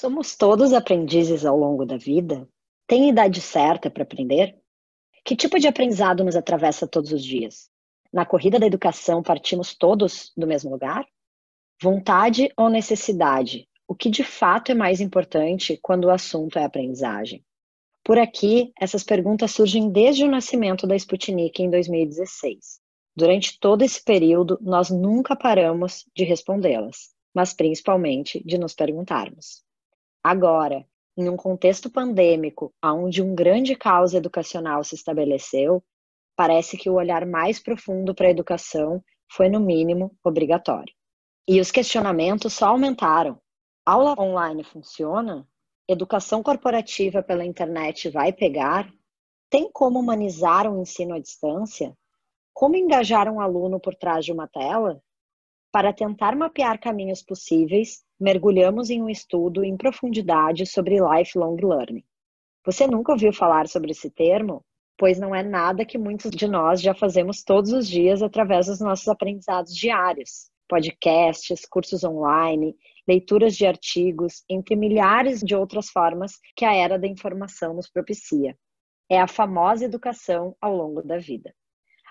Somos todos aprendizes ao longo da vida? Tem idade certa para aprender? Que tipo de aprendizado nos atravessa todos os dias? Na corrida da educação, partimos todos do mesmo lugar? Vontade ou necessidade? O que de fato é mais importante quando o assunto é aprendizagem? Por aqui, essas perguntas surgem desde o nascimento da Sputnik em 2016. Durante todo esse período, nós nunca paramos de respondê-las, mas principalmente de nos perguntarmos. Agora, em um contexto pandêmico, onde um grande caos educacional se estabeleceu, parece que o olhar mais profundo para a educação foi, no mínimo, obrigatório. E os questionamentos só aumentaram. Aula online funciona? Educação corporativa pela internet vai pegar? Tem como humanizar o ensino à distância? Como engajar um aluno por trás de uma tela? Para tentar mapear caminhos possíveis, mergulhamos em um estudo em profundidade sobre lifelong learning. Você nunca ouviu falar sobre esse termo? Pois não é nada que muitos de nós já fazemos todos os dias através dos nossos aprendizados diários. Podcasts, cursos online, leituras de artigos, entre milhares de outras formas que a era da informação nos propicia. É a famosa educação ao longo da vida.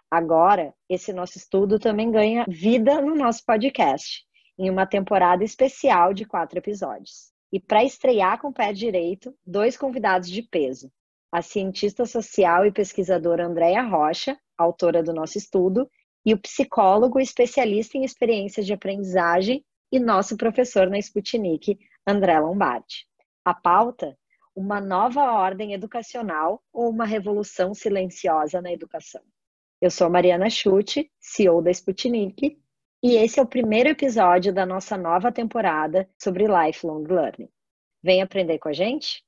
Agora, esse nosso estudo também ganha vida no nosso podcast em uma temporada especial de quatro episódios. E para estrear com o pé direito, dois convidados de peso. A cientista social e pesquisadora Andréa Rocha, autora do nosso estudo, e o psicólogo especialista em experiências de aprendizagem e nosso professor na Sputnik, André Lombardi. A pauta: uma nova ordem educacional ou uma revolução silenciosa na educação. Eu sou Mariana Schutte, CEO da Sputnik, e esse é o primeiro episódio da nossa nova temporada sobre lifelong learning. Vem aprender com a gente?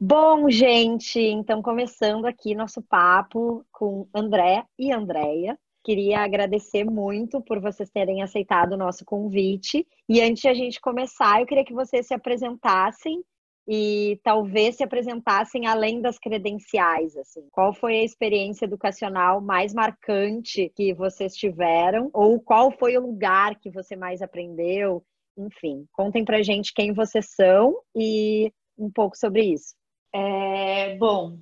Bom, gente, então começando aqui nosso papo com André e Andréia. Queria agradecer muito por vocês terem aceitado o nosso convite. E antes de a gente começar, eu queria que vocês se apresentassem e talvez se apresentassem além das credenciais, assim. Qual foi a experiência educacional mais marcante que vocês tiveram ou qual foi o lugar que você mais aprendeu? Enfim, contem pra gente quem vocês são e um pouco sobre isso. É, bom,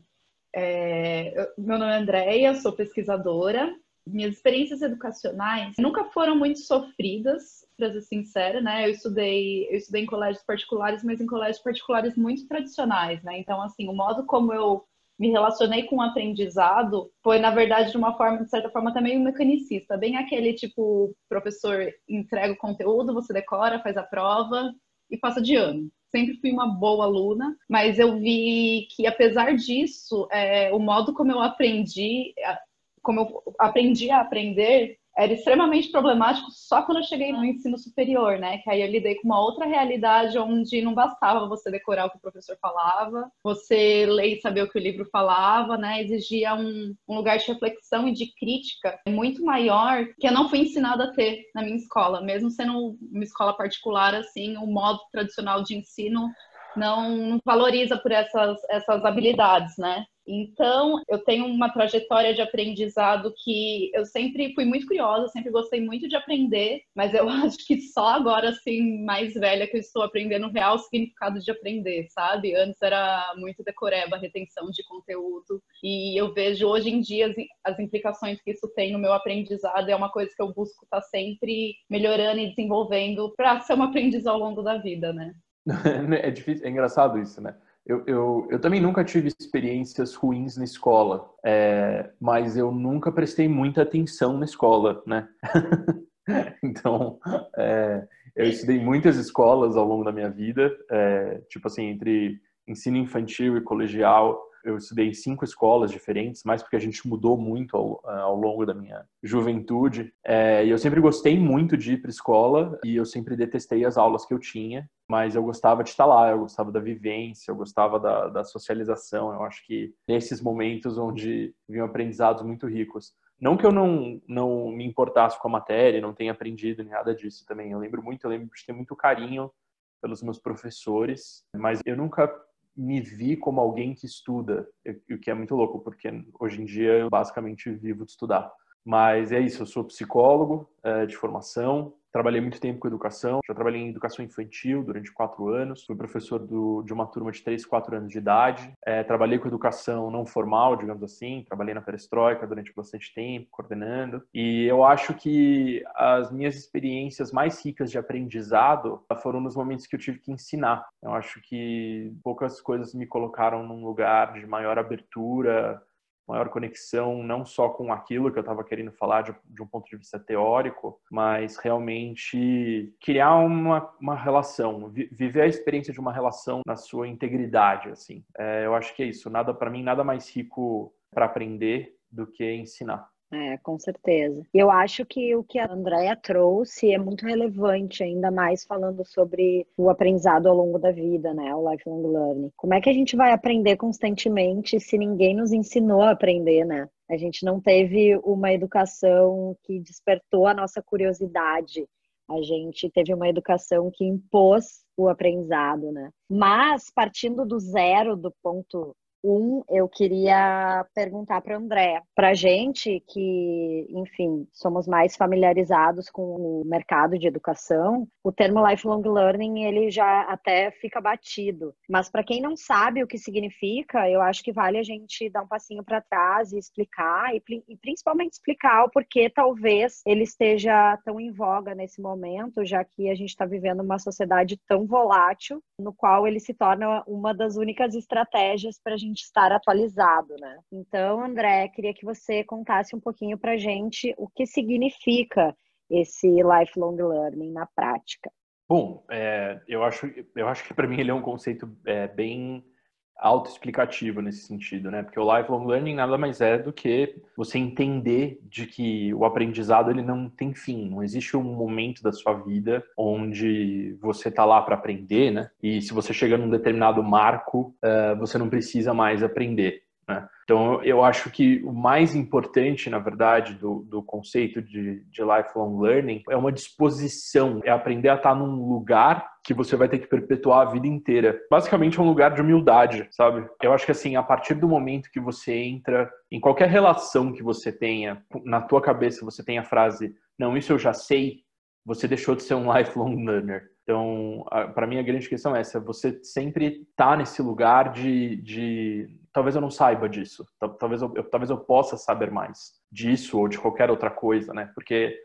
é, meu nome é Andréia, sou pesquisadora. Minhas experiências educacionais nunca foram muito sofridas, para ser sincera, né? Eu estudei, eu estudei em colégios particulares, mas em colégios particulares muito tradicionais, né? Então, assim, o modo como eu me relacionei com o aprendizado foi, na verdade, de uma forma, de certa forma, também um mecanicista, bem aquele tipo, professor entrega o conteúdo, você decora, faz a prova e passa de ano. Sempre fui uma boa aluna, mas eu vi que, apesar disso, é, o modo como eu aprendi, como eu aprendi a aprender, era extremamente problemático só quando eu cheguei no ensino superior, né? Que aí eu lidei com uma outra realidade onde não bastava você decorar o que o professor falava, você ler e saber o que o livro falava, né? Exigia um, um lugar de reflexão e de crítica muito maior que eu não fui ensinada a ter na minha escola, mesmo sendo uma escola particular, assim, o modo tradicional de ensino não, valoriza por essas, essas habilidades, né? Então, eu tenho uma trajetória de aprendizado que eu sempre fui muito curiosa, sempre gostei muito de aprender, mas eu acho que só agora, assim, mais velha, que eu estou aprendendo o real significado de aprender, sabe? Antes era muito decoreba, retenção de conteúdo, e eu vejo hoje em dia as, as implicações que isso tem no meu aprendizado, é uma coisa que eu busco estar sempre melhorando e desenvolvendo para ser uma aprendiz ao longo da vida, né? é difícil, é engraçado isso, né? Eu, eu, eu também nunca tive experiências ruins na escola, é, mas eu nunca prestei muita atenção na escola, né? então, é, eu estudei muitas escolas ao longo da minha vida, é, tipo assim, entre ensino infantil e colegial, eu estudei em cinco escolas diferentes, mais porque a gente mudou muito ao, ao longo da minha juventude. É, e eu sempre gostei muito de ir para escola e eu sempre detestei as aulas que eu tinha, mas eu gostava de estar lá, eu gostava da vivência, eu gostava da, da socialização. Eu acho que nesses momentos onde vinham aprendizados muito ricos. Não que eu não, não me importasse com a matéria, não tenha aprendido nem nada disso também. Eu lembro muito, eu lembro de ter muito carinho pelos meus professores, mas eu nunca me vi como alguém que estuda, o que é muito louco, porque hoje em dia eu basicamente vivo de estudar. Mas é isso, eu sou psicólogo é, de formação, trabalhei muito tempo com educação, já trabalhei em educação infantil durante quatro anos, fui professor do, de uma turma de três, quatro anos de idade, é, trabalhei com educação não formal, digamos assim, trabalhei na perestroika durante bastante tempo, coordenando, e eu acho que as minhas experiências mais ricas de aprendizado foram nos momentos que eu tive que ensinar. Eu acho que poucas coisas me colocaram num lugar de maior abertura, maior conexão, não só com aquilo que eu estava querendo falar de, de, um ponto de vista teórico, mas realmente criar uma, uma relação, vi, viver a experiência de uma relação na sua integridade, assim. É, eu acho que é isso. Nada para mim, nada mais rico para aprender do que ensinar. É, com certeza. Eu acho que o que a Andrea trouxe é muito relevante, ainda mais falando sobre o aprendizado ao longo da vida, né? O lifelong learning. Como é que a gente vai aprender constantemente se ninguém nos ensinou a aprender, né? A gente não teve uma educação que despertou a nossa curiosidade. A gente teve uma educação que impôs o aprendizado, né? Mas partindo do zero, do ponto um, eu queria perguntar para André, para gente que, enfim, somos mais familiarizados com o mercado de educação, o termo lifelong learning ele já até fica batido. Mas para quem não sabe o que significa, eu acho que vale a gente dar um passinho para trás e explicar e, e principalmente explicar o porquê talvez ele esteja tão em voga nesse momento, já que a gente está vivendo uma sociedade tão volátil, no qual ele se torna uma das únicas estratégias para a gente gente estar atualizado, né? Então, André, queria que você contasse um pouquinho para gente o que significa esse lifelong learning na prática. Bom, é, eu acho eu acho que para mim ele é um conceito é, bem autoexplicativo nesse sentido, né? Porque o lifelong learning nada mais é do que você entender de que o aprendizado ele não tem fim, não existe um momento da sua vida onde você tá lá para aprender, né? E se você chega num determinado marco, uh, você não precisa mais aprender. Né? Então, eu acho que o mais importante, na verdade, do, do conceito de, de lifelong learning é uma disposição, é aprender a estar num lugar que você vai ter que perpetuar a vida inteira. Basicamente, é um lugar de humildade, sabe? Eu acho que, assim, a partir do momento que você entra em qualquer relação que você tenha, na tua cabeça você tem a frase, não, isso eu já sei, você deixou de ser um lifelong learner. Então, para mim, a grande questão é essa: você sempre tá nesse lugar de, de talvez eu não saiba disso, talvez eu, talvez eu possa saber mais disso ou de qualquer outra coisa, né? Porque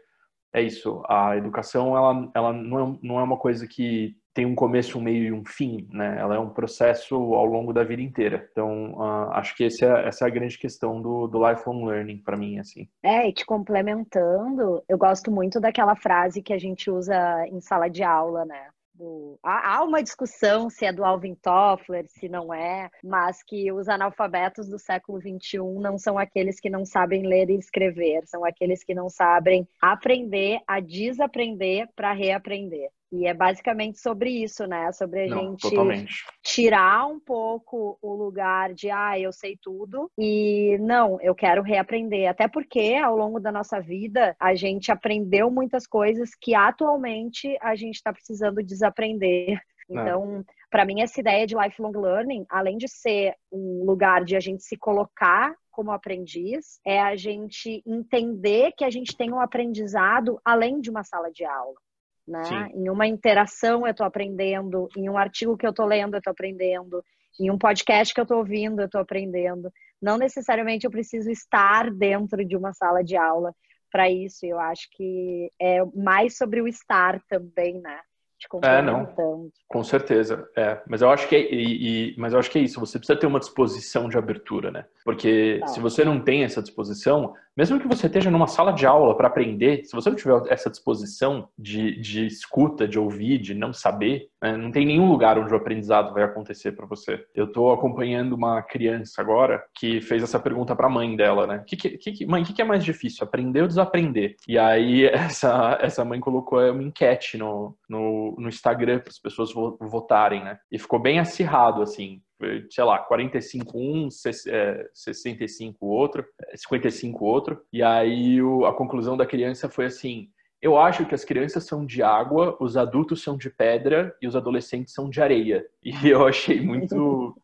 é isso, a educação ela, ela não, é, não é uma coisa que tem um começo, um meio e um fim, né? Ela é um processo ao longo da vida inteira. Então, uh, acho que é, essa é a grande questão do, do lifelong learning para mim, assim. É, e te complementando, eu gosto muito daquela frase que a gente usa em sala de aula, né? Do. Há uma discussão se é do Alvin Toffler, se não é, mas que os analfabetos do século XXI não são aqueles que não sabem ler e escrever, são aqueles que não sabem aprender a desaprender para reaprender. E é basicamente sobre isso, né? Sobre a Não, gente totalmente. tirar um pouco o lugar de, ah, eu sei tudo, e não, eu quero reaprender. Até porque ao longo da nossa vida a gente aprendeu muitas coisas que atualmente a gente está precisando desaprender. É. Então, para mim, essa ideia de lifelong learning, além de ser um lugar de a gente se colocar como aprendiz, é a gente entender que a gente tem um aprendizado além de uma sala de aula né? Sim. Em uma interação eu estou aprendendo, em um artigo que eu estou lendo eu estou aprendendo, em um podcast que eu estou ouvindo eu estou aprendendo. Não necessariamente eu preciso estar dentro de uma sala de aula para isso. Eu acho que é mais sobre o estar também, né? te é, não. Com certeza, é. Mas eu acho que é, e, e, mas eu acho que é isso. Você precisa ter uma disposição de abertura, né? Porque tá. se você não tem essa disposição, mesmo que você esteja numa sala de aula para aprender, se você não tiver essa disposição de, de escuta, de ouvir, de não saber, né, não tem nenhum lugar onde o aprendizado vai acontecer para você. Eu estou acompanhando uma criança agora que fez essa pergunta para a mãe dela, né? Que, que, que, mãe, o que, que é mais difícil, aprender ou desaprender? E aí essa, essa mãe colocou uma enquete no, no, no Instagram para as pessoas votarem, né? E ficou bem acirrado, assim sei lá, 45 um, 65 outro, 55 outro. E aí o, a conclusão da criança foi assim: eu acho que as crianças são de água, os adultos são de pedra e os adolescentes são de areia. E eu achei muito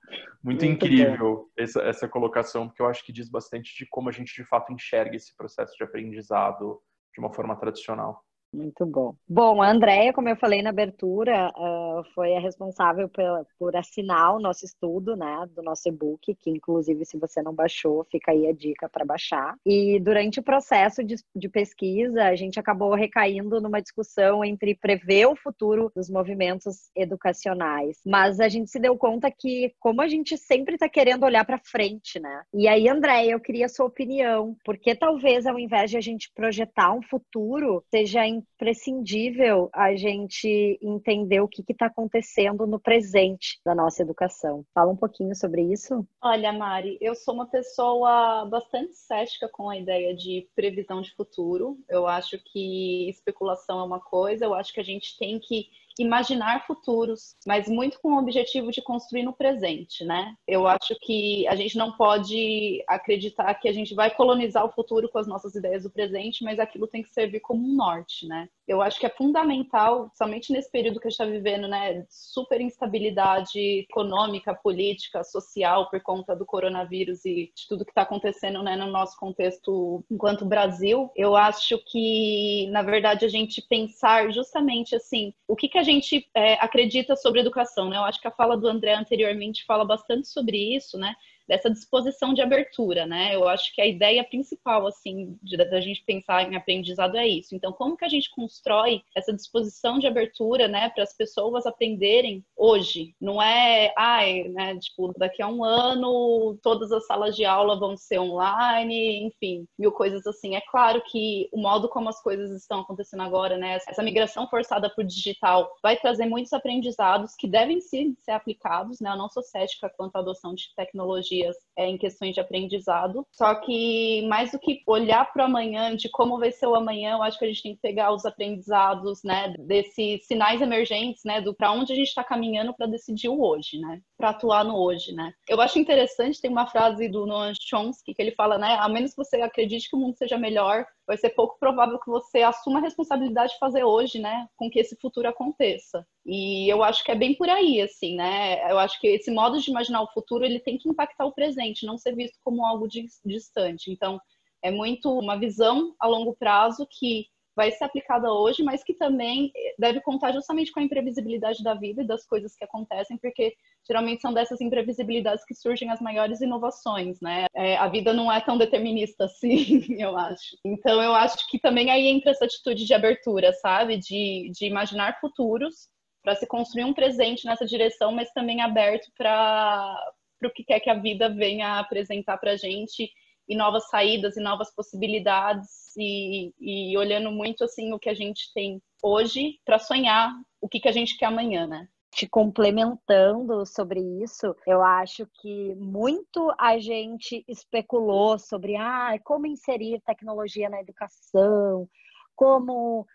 muito incrível essa, essa colocação, porque eu acho que diz bastante de como a gente de fato enxerga esse processo de aprendizado de uma forma tradicional. Muito bom. Bom, a Andrea, como eu falei na abertura, uh, foi a responsável por assinar o nosso estudo, né, do nosso e-book, que inclusive se você não baixou, fica aí a dica para baixar. E durante o processo de, de pesquisa, a gente acabou recaindo numa discussão entre prever o futuro dos movimentos educacionais, mas a gente se deu conta que, como a gente sempre está querendo olhar para frente, né? E aí, Andréia, eu queria a sua opinião, porque talvez ao invés de a gente projetar um futuro, seja imprescindível a gente entender o que está acontecendo no presente da nossa educação. Fala um pouquinho sobre isso. Olha, Mari, eu sou uma pessoa bastante cética com a ideia de previsão de futuro. Eu acho que especulação é uma coisa, eu acho que a gente tem que imaginar futuros, mas muito com o objetivo de construir no presente, né? Eu acho que a gente não pode acreditar que a gente vai colonizar o futuro com as nossas ideias do presente, mas aquilo tem que servir como um norte, né? Eu acho que é fundamental, somente nesse período que a gente está vivendo, né, super instabilidade econômica, política, social por conta do coronavírus e de tudo que está acontecendo, né, no nosso contexto enquanto Brasil. Eu acho que, na verdade, a gente pensar justamente assim, o que, que a gente é, acredita sobre educação, né? Eu acho que a fala do André anteriormente fala bastante sobre isso, né? Dessa disposição de abertura, né? Eu acho que a ideia principal, assim, da gente pensar em aprendizado é isso. Então, como que a gente constrói essa disposição de abertura, né, para as pessoas aprenderem hoje? Não é, ai, né, tipo, daqui a um ano todas as salas de aula vão ser online, enfim, mil coisas assim. É claro que o modo como as coisas estão acontecendo agora, né, essa migração forçada para o digital vai trazer muitos aprendizados que devem sim ser aplicados, né? Eu não sou cética quanto à adoção de tecnologia dias é, em questões de aprendizado. Só que mais do que olhar para o amanhã, de como vai ser o amanhã, eu acho que a gente tem que pegar os aprendizados, né, desses sinais emergentes, né, do para onde a gente está caminhando para decidir o hoje, né, para atuar no hoje, né. Eu acho interessante tem uma frase do Noam Chomsky que ele fala, né, a menos que você acredite que o mundo seja melhor, vai ser pouco provável que você assuma a responsabilidade de fazer hoje, né, com que esse futuro aconteça. E eu acho que é bem por aí, assim, né? Eu acho que esse modo de imaginar o futuro, ele tem que impactar o presente, não ser visto como algo distante. Então, é muito uma visão a longo prazo que vai ser aplicada hoje, mas que também deve contar justamente com a imprevisibilidade da vida e das coisas que acontecem, porque geralmente são dessas imprevisibilidades que surgem as maiores inovações, né? É, a vida não é tão determinista assim, eu acho. Então, eu acho que também aí entra essa atitude de abertura, sabe? De, de imaginar futuros para se construir um presente nessa direção, mas também aberto para o que quer que a vida venha apresentar para a gente e novas saídas e novas possibilidades e, e olhando muito assim o que a gente tem hoje para sonhar o que, que a gente quer amanhã, né? te complementando sobre isso, eu acho que muito a gente especulou sobre ah, como inserir tecnologia na educação, como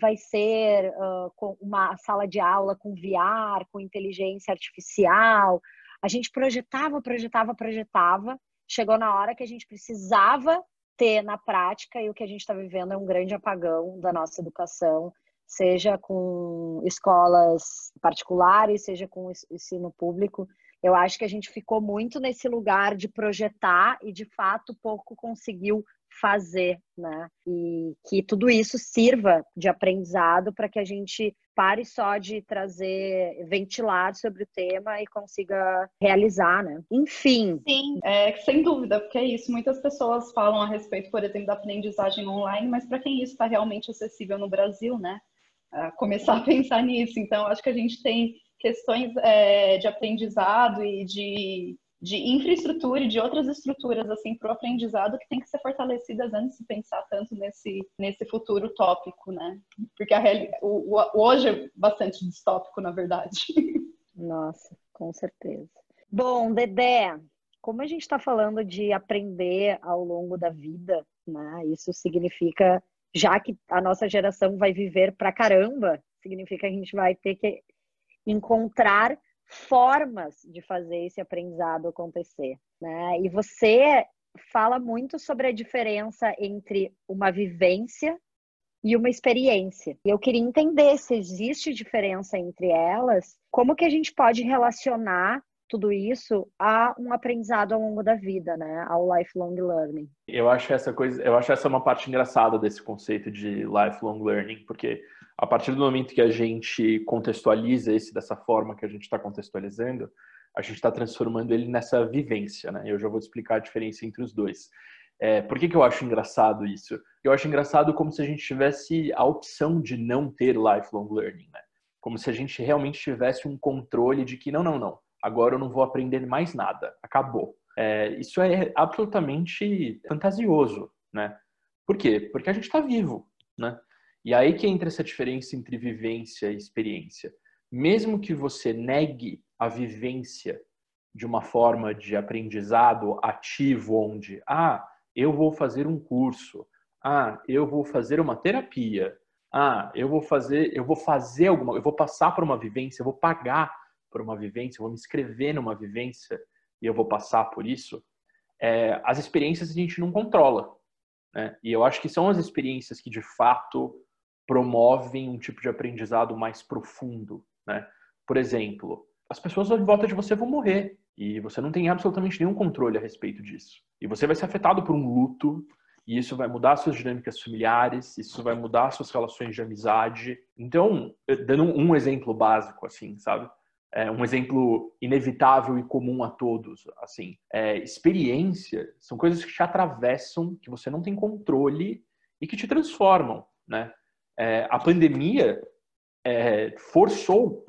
vai ser uh, uma sala de aula com VR, com inteligência artificial. A gente projetava, projetava, projetava, chegou na hora que a gente precisava ter na prática e o que a gente está vivendo é um grande apagão da nossa educação, seja com escolas particulares, seja com ensino público. Eu acho que a gente ficou muito nesse lugar de projetar e de fato pouco conseguiu fazer, né? E que tudo isso sirva de aprendizado para que a gente pare só de trazer, ventilar sobre o tema e consiga realizar, né? Enfim. Sim, é, sem dúvida, porque é isso. Muitas pessoas falam a respeito, por exemplo, da aprendizagem online, mas para quem isso está realmente acessível no Brasil, né? começar a pensar nisso. Então, acho que a gente tem questões é, de aprendizado e de de infraestrutura e de outras estruturas assim para o aprendizado que tem que ser fortalecidas antes de pensar tanto nesse, nesse futuro tópico, né? Porque a reali... o, o, hoje é bastante distópico, na verdade. Nossa, com certeza. Bom, Dedé, como a gente está falando de aprender ao longo da vida, né? Isso significa, já que a nossa geração vai viver pra caramba, significa que a gente vai ter que encontrar formas de fazer esse aprendizado acontecer, né? E você fala muito sobre a diferença entre uma vivência e uma experiência. E eu queria entender se existe diferença entre elas, como que a gente pode relacionar tudo isso a um aprendizado ao longo da vida, né? Ao lifelong learning. Eu acho essa coisa, eu acho essa uma parte engraçada desse conceito de lifelong learning, porque a partir do momento que a gente contextualiza esse dessa forma que a gente está contextualizando, a gente está transformando ele nessa vivência, né? Eu já vou te explicar a diferença entre os dois. É, por que, que eu acho engraçado isso? Eu acho engraçado como se a gente tivesse a opção de não ter lifelong learning, né? Como se a gente realmente tivesse um controle de que não, não, não agora eu não vou aprender mais nada, acabou. É, isso é absolutamente fantasioso, né? Por quê? Porque a gente está vivo, né? E aí que entra essa diferença entre vivência e experiência. Mesmo que você negue a vivência de uma forma de aprendizado ativo, onde, ah, eu vou fazer um curso, ah, eu vou fazer uma terapia, ah, eu vou fazer, eu vou fazer alguma, eu vou passar por uma vivência, eu vou pagar por uma vivência, eu vou me inscrever numa vivência e eu vou passar por isso, é, as experiências a gente não controla. Né? E eu acho que são as experiências que, de fato, promovem um tipo de aprendizado mais profundo. Né? Por exemplo, as pessoas em volta de você vão morrer e você não tem absolutamente nenhum controle a respeito disso. E você vai ser afetado por um luto, e isso vai mudar suas dinâmicas familiares, isso vai mudar suas relações de amizade. Então, dando um exemplo básico, assim, sabe? é, um exemplo inevitável e comum a todos, assim, é, experiência são coisas que te atravessam, que você não tem controle e que te transformam, né? É, a pandemia é, forçou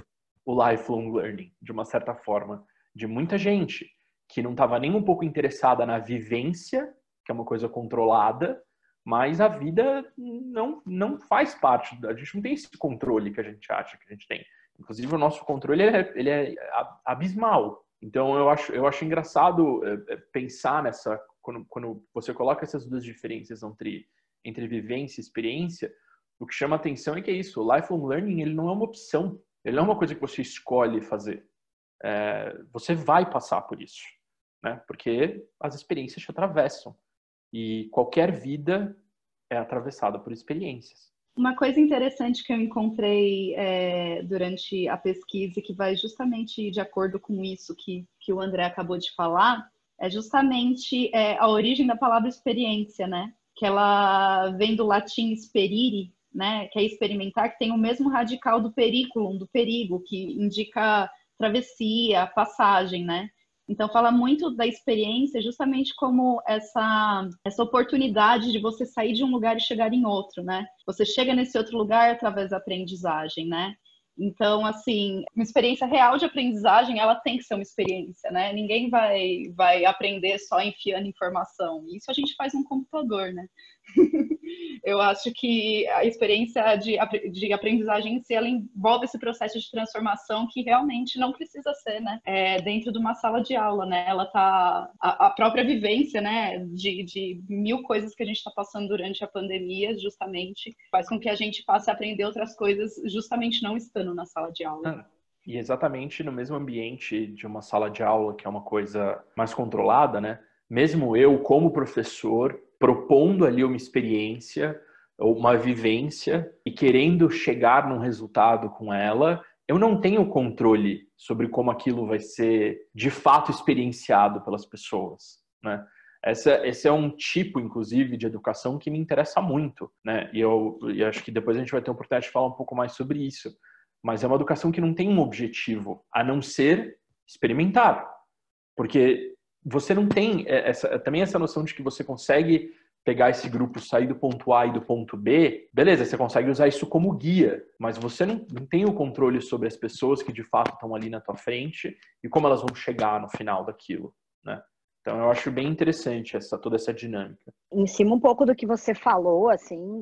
o lifelong learning de uma certa forma de muita gente que não estava nem um pouco interessada na vivência, que é uma coisa controlada, mas a vida não não faz parte, a gente não tem esse controle que a gente acha que a gente tem. Inclusive, o nosso controle é, ele é abismal. Então, eu acho, eu acho engraçado é, é, pensar nessa. Quando, quando você coloca essas duas diferenças entre, entre vivência e experiência, o que chama atenção é que é isso: o lifelong learning ele não é uma opção, ele não é uma coisa que você escolhe fazer. É, você vai passar por isso, né? porque as experiências te atravessam. E qualquer vida é atravessada por experiências. Uma coisa interessante que eu encontrei é, durante a pesquisa, que vai justamente de acordo com isso que, que o André acabou de falar, é justamente é, a origem da palavra experiência, né? Que ela vem do latim sperire, né? Que é experimentar, que tem o mesmo radical do periculum, do perigo, que indica travessia, passagem, né? Então, fala muito da experiência justamente como essa, essa oportunidade de você sair de um lugar e chegar em outro, né? Você chega nesse outro lugar através da aprendizagem, né? Então, assim, uma experiência real de aprendizagem, ela tem que ser uma experiência, né? Ninguém vai, vai aprender só enfiando informação. Isso a gente faz no computador, né? eu acho que a experiência de, de aprendizagem em si, ela envolve esse processo de transformação que realmente não precisa ser, né? É, dentro de uma sala de aula, né? Ela tá... A, a própria vivência, né? De, de mil coisas que a gente está passando durante a pandemia, justamente, faz com que a gente passe a aprender outras coisas justamente não estando na sala de aula. Ah. E exatamente no mesmo ambiente de uma sala de aula, que é uma coisa mais controlada, né? Mesmo eu, como professor, propondo ali uma experiência ou uma vivência e querendo chegar num resultado com ela, eu não tenho controle sobre como aquilo vai ser de fato experienciado pelas pessoas, né? Essa, esse é um tipo, inclusive, de educação que me interessa muito, né? E eu, e acho que depois a gente vai ter a oportunidade de falar um pouco mais sobre isso. Mas é uma educação que não tem um objetivo, a não ser experimentar. Porque você não tem é, essa, também essa noção de que você consegue pegar esse grupo, sair do ponto A e do ponto B, beleza, você consegue usar isso como guia, mas você não, não tem o controle sobre as pessoas que de fato estão ali na tua frente e como elas vão chegar no final daquilo, né? Então eu acho bem interessante essa toda essa dinâmica. Em cima um pouco do que você falou, assim,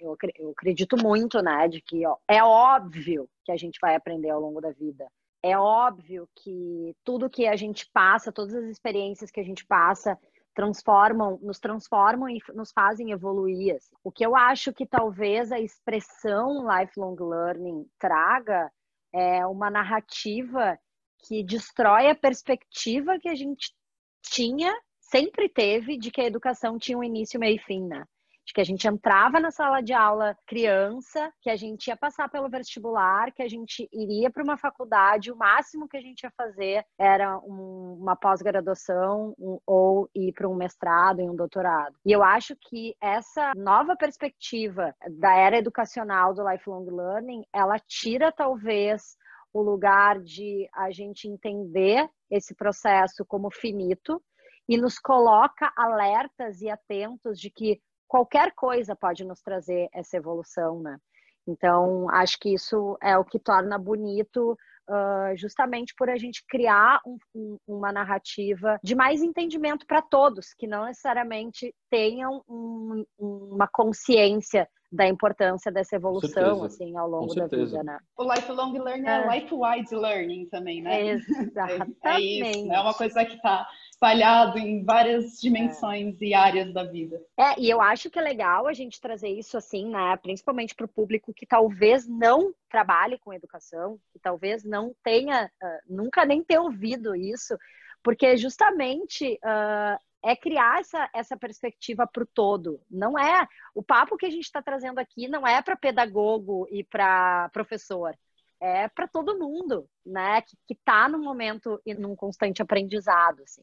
eu, eu acredito muito, né, de que ó, é óbvio que a gente vai aprender ao longo da vida é óbvio que tudo que a gente passa, todas as experiências que a gente passa, transformam, nos transformam e nos fazem evoluir. Assim. O que eu acho que talvez a expressão lifelong learning traga é uma narrativa que destrói a perspectiva que a gente tinha, sempre teve, de que a educação tinha um início, meio e fim, né? De que a gente entrava na sala de aula criança, que a gente ia passar pelo vestibular, que a gente iria para uma faculdade, o máximo que a gente ia fazer era um, uma pós-graduação um, ou ir para um mestrado e um doutorado. E eu acho que essa nova perspectiva da era educacional do lifelong learning, ela tira talvez o lugar de a gente entender esse processo como finito e nos coloca alertas e atentos de que qualquer coisa pode nos trazer essa evolução, né? Então, acho que isso é o que torna bonito uh, justamente por a gente criar um, um, uma narrativa de mais entendimento para todos, que não necessariamente tenham um, uma consciência da importância dessa evolução assim ao longo da vida, né? O lifelong learning é, é life-wide learning também, né? Exatamente. É, é isso, é uma coisa que está espalhado em várias dimensões é. e áreas da vida. É, e eu acho que é legal a gente trazer isso assim, né? Principalmente para o público que talvez não trabalhe com educação, que talvez não tenha, uh, nunca nem ter ouvido isso, porque justamente uh, é criar essa, essa perspectiva para o todo. Não é o papo que a gente está trazendo aqui não é para pedagogo e para professor, é para todo mundo, né? Que está no momento e num constante aprendizado, assim.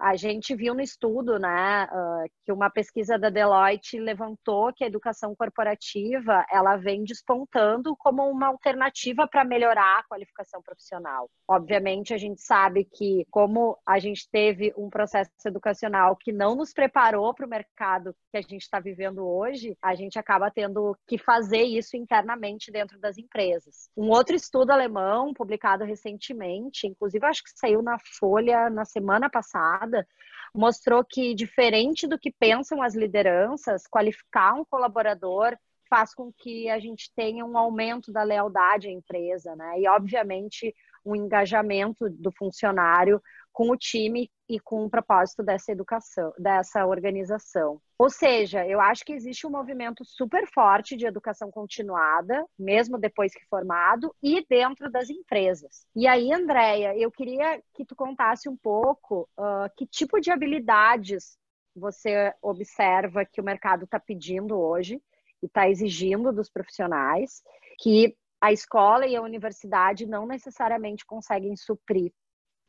A gente viu no estudo, né, que uma pesquisa da Deloitte levantou que a educação corporativa ela vem despontando como uma alternativa para melhorar a qualificação profissional. Obviamente, a gente sabe que como a gente teve um processo educacional que não nos preparou para o mercado que a gente está vivendo hoje, a gente acaba tendo que fazer isso internamente dentro das empresas. Um outro estudo alemão publicado recentemente, inclusive acho que saiu na Folha na semana passada passada, mostrou que, diferente do que pensam as lideranças, qualificar um colaborador faz com que a gente tenha um aumento da lealdade à empresa, né? E, obviamente, um engajamento do funcionário com o time e com o propósito dessa educação, dessa organização. Ou seja, eu acho que existe um movimento super forte de educação continuada, mesmo depois que formado, e dentro das empresas. E aí, Andréia, eu queria que tu contasse um pouco uh, que tipo de habilidades você observa que o mercado está pedindo hoje e está exigindo dos profissionais, que a escola e a universidade não necessariamente conseguem suprir.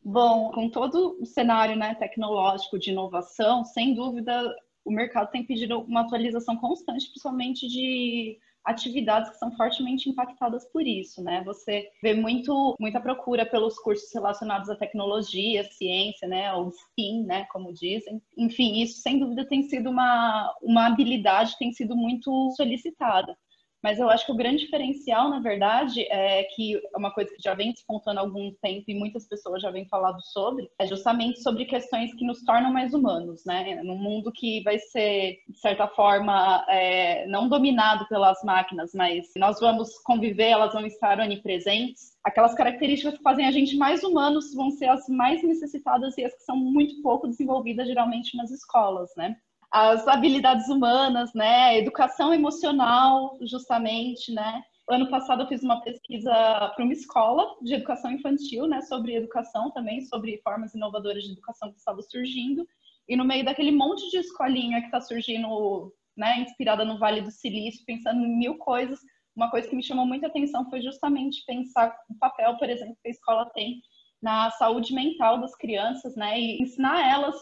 Bom, com todo o cenário né, tecnológico de inovação, sem dúvida o mercado tem pedido uma atualização constante, principalmente de atividades que são fortemente impactadas por isso, né? Você vê muito, muita procura pelos cursos relacionados à tecnologia, ciência, né? Ou STEAM, né? Como dizem. Enfim, isso sem dúvida tem sido uma, uma habilidade, tem sido muito solicitada. Mas eu acho que o grande diferencial, na verdade, é que é uma coisa que já vem despontando há algum tempo e muitas pessoas já vêm falando sobre, é justamente sobre questões que nos tornam mais humanos, né? Num mundo que vai ser, de certa forma, é, não dominado pelas máquinas, mas nós vamos conviver, elas vão estar onipresentes. Aquelas características que fazem a gente mais humanos vão ser as mais necessitadas e as que são muito pouco desenvolvidas, geralmente, nas escolas, né? As habilidades humanas, né, educação emocional, justamente, né. Ano passado eu fiz uma pesquisa para uma escola de educação infantil, né, sobre educação também, sobre formas inovadoras de educação que estavam surgindo. E no meio daquele monte de escolinha que está surgindo, né, inspirada no Vale do Silício, pensando em mil coisas, uma coisa que me chamou muita atenção foi justamente pensar o papel, por exemplo, que a escola tem na saúde mental das crianças, né, e ensinar elas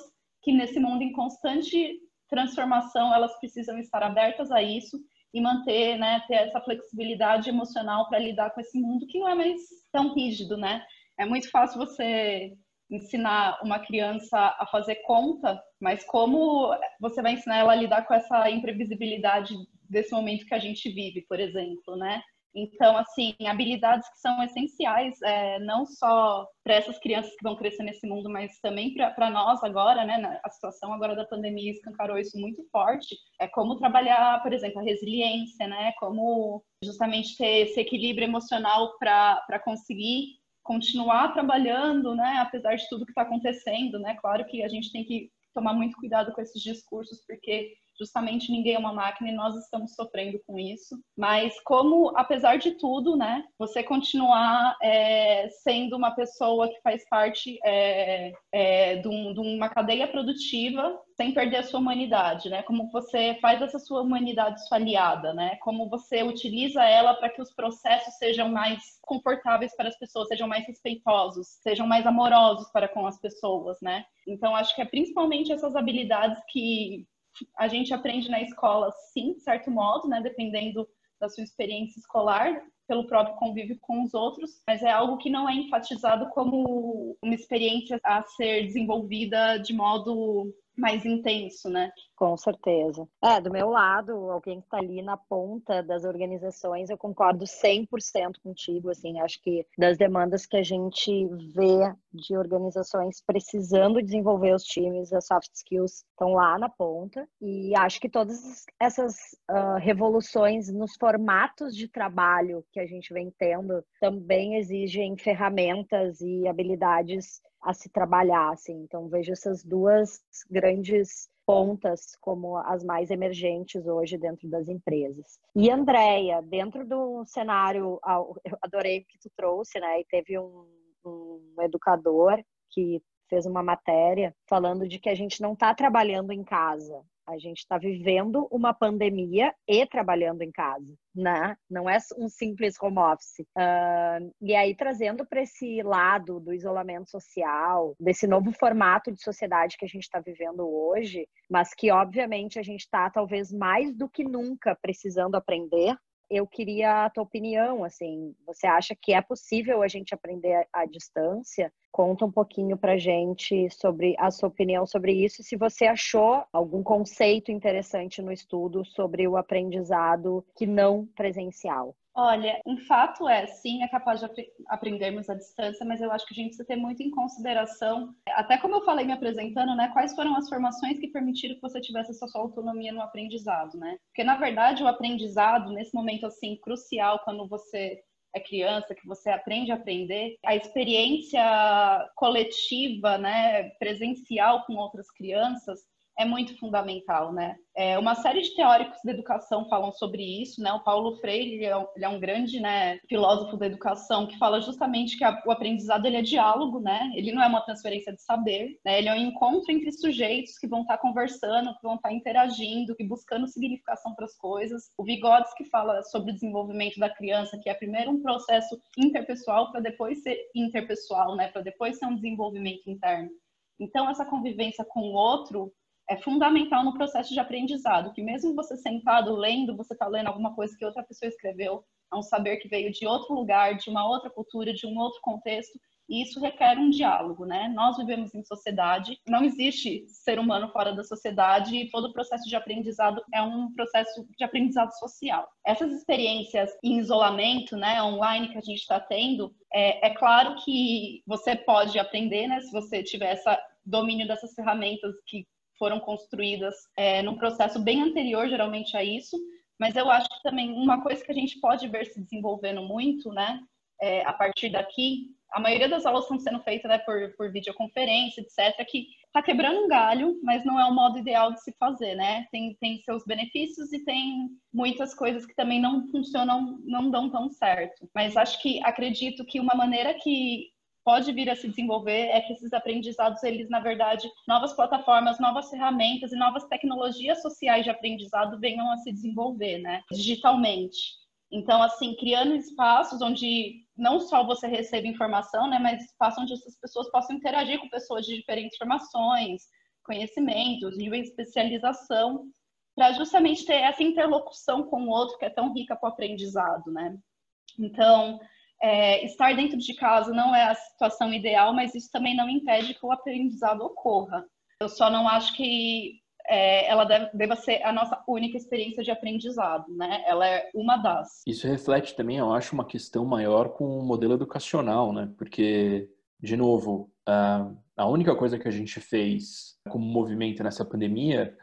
que nesse mundo em constante transformação, elas precisam estar abertas a isso e manter, né, ter essa flexibilidade emocional para lidar com esse mundo que não é mais tão rígido, né? É muito fácil você ensinar uma criança a fazer conta, mas como você vai ensinar ela a lidar com essa imprevisibilidade desse momento que a gente vive, por exemplo, né? Então, assim, habilidades que são essenciais, é, não só para essas crianças que vão crescer nesse mundo, mas também para nós agora, né? A situação agora da pandemia escancarou isso muito forte. É como trabalhar, por exemplo, a resiliência, né? Como justamente ter esse equilíbrio emocional para conseguir continuar trabalhando, né? Apesar de tudo que está acontecendo, né? Claro que a gente tem que tomar muito cuidado com esses discursos, porque justamente ninguém é uma máquina e nós estamos sofrendo com isso. Mas como, apesar de tudo, né, você continuar é, sendo uma pessoa que faz parte é, é, de, um, de uma cadeia produtiva sem perder a sua humanidade, né? Como você faz essa sua humanidade sua aliada, né? Como você utiliza ela para que os processos sejam mais confortáveis para as pessoas, sejam mais respeitosos, sejam mais amorosos para com as pessoas, né? Então acho que é principalmente essas habilidades que a gente aprende na escola, sim, de certo modo, né? Dependendo da sua experiência escolar, pelo próprio convívio com os outros, mas é algo que não é enfatizado como uma experiência a ser desenvolvida de modo mais intenso, né? Com certeza. É, do meu lado, alguém que está ali na ponta das organizações, eu concordo 100% contigo, assim, acho que das demandas que a gente vê de organizações precisando desenvolver os times, as soft skills estão lá na ponta, e acho que todas essas uh, revoluções nos formatos de trabalho que a gente vem tendo também exigem ferramentas e habilidades a se trabalhar, assim. Então vejo essas duas grandes pontas como as mais emergentes hoje dentro das empresas. E Andréia, dentro do cenário, eu adorei o que tu trouxe, né? E teve um, um educador que fez uma matéria falando de que a gente não está trabalhando em casa, a gente está vivendo uma pandemia e trabalhando em casa, né? Não é um simples home office. Uh, e aí, trazendo para esse lado do isolamento social, desse novo formato de sociedade que a gente está vivendo hoje, mas que, obviamente, a gente está talvez mais do que nunca precisando aprender eu queria a tua opinião, assim, você acha que é possível a gente aprender à distância? Conta um pouquinho pra gente sobre a sua opinião sobre isso, se você achou algum conceito interessante no estudo sobre o aprendizado que não presencial. Olha, um fato é, sim, é capaz de ap aprendermos à distância, mas eu acho que a gente precisa ter muito em consideração, até como eu falei me apresentando, né, quais foram as formações que permitiram que você tivesse essa sua autonomia no aprendizado, né? Porque, na verdade, o aprendizado, nesse momento, assim, crucial, quando você é criança, que você aprende a aprender, a experiência coletiva, né, presencial com outras crianças, é muito fundamental, né? É, uma série de teóricos da educação falam sobre isso, né? O Paulo Freire, ele é, um, ele é um grande né, filósofo da educação que fala justamente que a, o aprendizado ele é diálogo, né? Ele não é uma transferência de saber, né? Ele é um encontro entre sujeitos que vão estar conversando, que vão estar interagindo, que buscando significação para as coisas. O Vygotsky fala sobre o desenvolvimento da criança, que é primeiro um processo interpessoal para depois ser interpessoal, né? Para depois ser um desenvolvimento interno. Então, essa convivência com o outro é fundamental no processo de aprendizado, que mesmo você sentado lendo, você está lendo alguma coisa que outra pessoa escreveu, é um saber que veio de outro lugar, de uma outra cultura, de um outro contexto, e isso requer um diálogo, né? Nós vivemos em sociedade, não existe ser humano fora da sociedade e todo o processo de aprendizado é um processo de aprendizado social. Essas experiências em isolamento, né, online que a gente está tendo, é, é claro que você pode aprender, né, se você tiver essa domínio dessas ferramentas que foram construídas é, num processo bem anterior, geralmente, a isso. Mas eu acho que também uma coisa que a gente pode ver se desenvolvendo muito, né, é, a partir daqui, a maioria das aulas estão sendo feitas né, por, por videoconferência, etc., que está quebrando um galho, mas não é o modo ideal de se fazer, né? Tem, tem seus benefícios e tem muitas coisas que também não funcionam, não dão tão certo. Mas acho que acredito que uma maneira que pode vir a se desenvolver é que esses aprendizados, eles, na verdade, novas plataformas, novas ferramentas e novas tecnologias sociais de aprendizado venham a se desenvolver, né, digitalmente. Então, assim, criando espaços onde não só você recebe informação, né, mas espaços onde essas pessoas possam interagir com pessoas de diferentes formações, conhecimentos, nível de especialização, para justamente ter essa interlocução com o outro que é tão rica para o aprendizado, né? Então, é, estar dentro de casa não é a situação ideal, mas isso também não impede que o aprendizado ocorra. Eu só não acho que é, ela deve, deva ser a nossa única experiência de aprendizado, né? Ela é uma das. Isso reflete também, eu acho, uma questão maior com o modelo educacional, né? Porque, de novo, a única coisa que a gente fez como movimento nessa pandemia,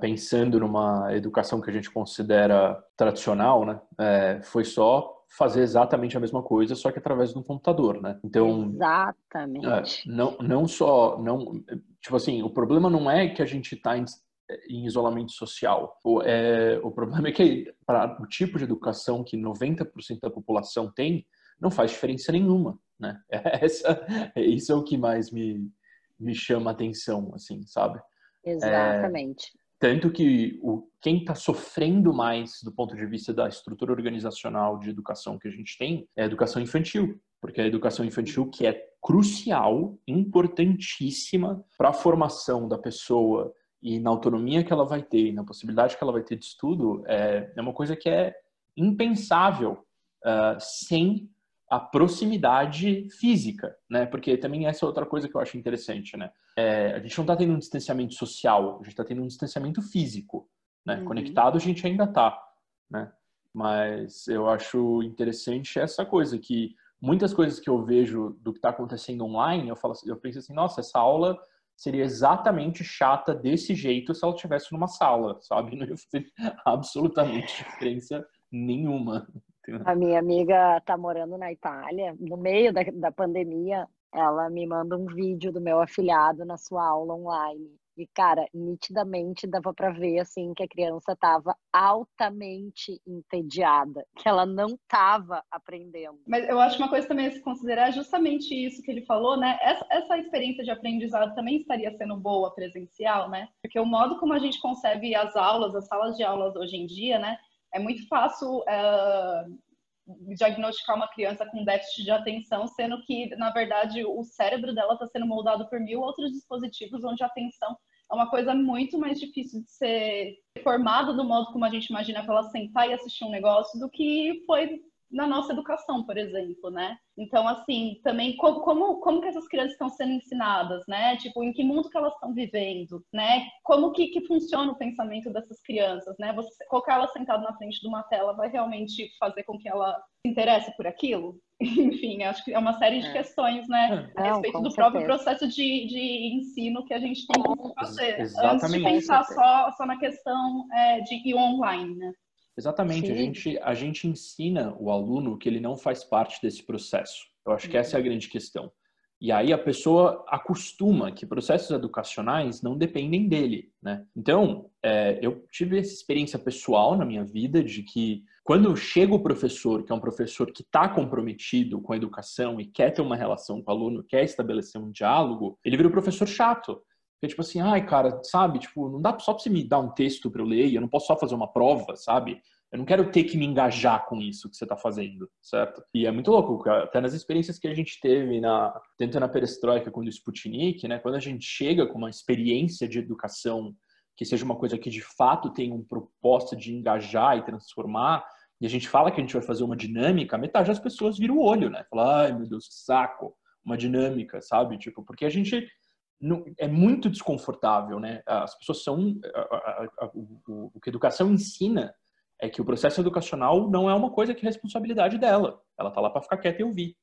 pensando numa educação que a gente considera tradicional, né? É, foi só fazer exatamente a mesma coisa, só que através de um computador, né? Então, exatamente. É, não, não só, não, tipo assim, o problema não é que a gente está em isolamento social. O, é, o problema é que para o tipo de educação que 90% da população tem, não faz diferença nenhuma, né? Essa, isso é o que mais me, me chama a atenção, assim, sabe? Exatamente. É, tanto que o, quem está sofrendo mais do ponto de vista da estrutura organizacional de educação que a gente tem é a educação infantil, porque a educação infantil que é crucial, importantíssima para a formação da pessoa e na autonomia que ela vai ter, na possibilidade que ela vai ter de estudo, é, é uma coisa que é impensável uh, sem a proximidade física, né? Porque também essa é outra coisa que eu acho interessante, né? É, a gente não está tendo um distanciamento social, a gente está tendo um distanciamento físico, né? Uhum. Conectado a gente ainda está, né? Mas eu acho interessante essa coisa que muitas coisas que eu vejo do que está acontecendo online, eu falo, eu penso assim, nossa, essa aula seria exatamente chata desse jeito se ela estivesse numa sala, sabe? Não ia fazer absolutamente diferença nenhuma. A minha amiga tá morando na Itália, no meio da, da pandemia, ela me manda um vídeo do meu afilhado na sua aula online. E, cara, nitidamente dava para ver, assim, que a criança estava altamente entediada, que ela não estava aprendendo. Mas eu acho uma coisa também a se considerar justamente isso que ele falou, né? Essa, essa experiência de aprendizado também estaria sendo boa presencial, né? Porque o modo como a gente concebe as aulas, as salas de aulas hoje em dia, né? É muito fácil uh, diagnosticar uma criança com déficit de atenção, sendo que, na verdade, o cérebro dela está sendo moldado por mil outros dispositivos onde a atenção é uma coisa muito mais difícil de ser formada do modo como a gente imagina para ela sentar e assistir um negócio do que foi na nossa educação, por exemplo, né? Então, assim, também como, como, como que essas crianças estão sendo ensinadas, né? Tipo, em que mundo que elas estão vivendo, né? Como que, que funciona o pensamento dessas crianças, né? Você colocar ela sentada na frente de uma tela vai realmente fazer com que ela se interesse por aquilo? Enfim, acho que é uma série de é. questões, né? É. a respeito do próprio processo de, de ensino que a gente tem que fazer. Exatamente. Antes de pensar só, só na questão é, de ir online, né? Exatamente, a gente, a gente ensina o aluno que ele não faz parte desse processo. Eu acho que essa é a grande questão. E aí a pessoa acostuma que processos educacionais não dependem dele, né? Então, é, eu tive essa experiência pessoal na minha vida de que quando chega o professor, que é um professor que está comprometido com a educação e quer ter uma relação com o aluno, quer estabelecer um diálogo, ele vira o professor chato. Que é tipo assim, ai, cara, sabe? Tipo, não dá só pra você me dar um texto para eu ler, eu não posso só fazer uma prova, sabe? Eu não quero ter que me engajar com isso que você está fazendo, certo? E é muito louco, até nas experiências que a gente teve na tanto na perestroika quanto no Sputnik, né? Quando a gente chega com uma experiência de educação que seja uma coisa que de fato tem um propósito de engajar e transformar, e a gente fala que a gente vai fazer uma dinâmica, metade das pessoas vira o olho, né? Fala, ai meu Deus, saco, uma dinâmica, sabe? Tipo, porque a gente é muito desconfortável, né? As pessoas são a, a, a, o, o que a educação ensina é que o processo educacional não é uma coisa que é responsabilidade dela. Ela tá lá para ficar quieta e ouvir.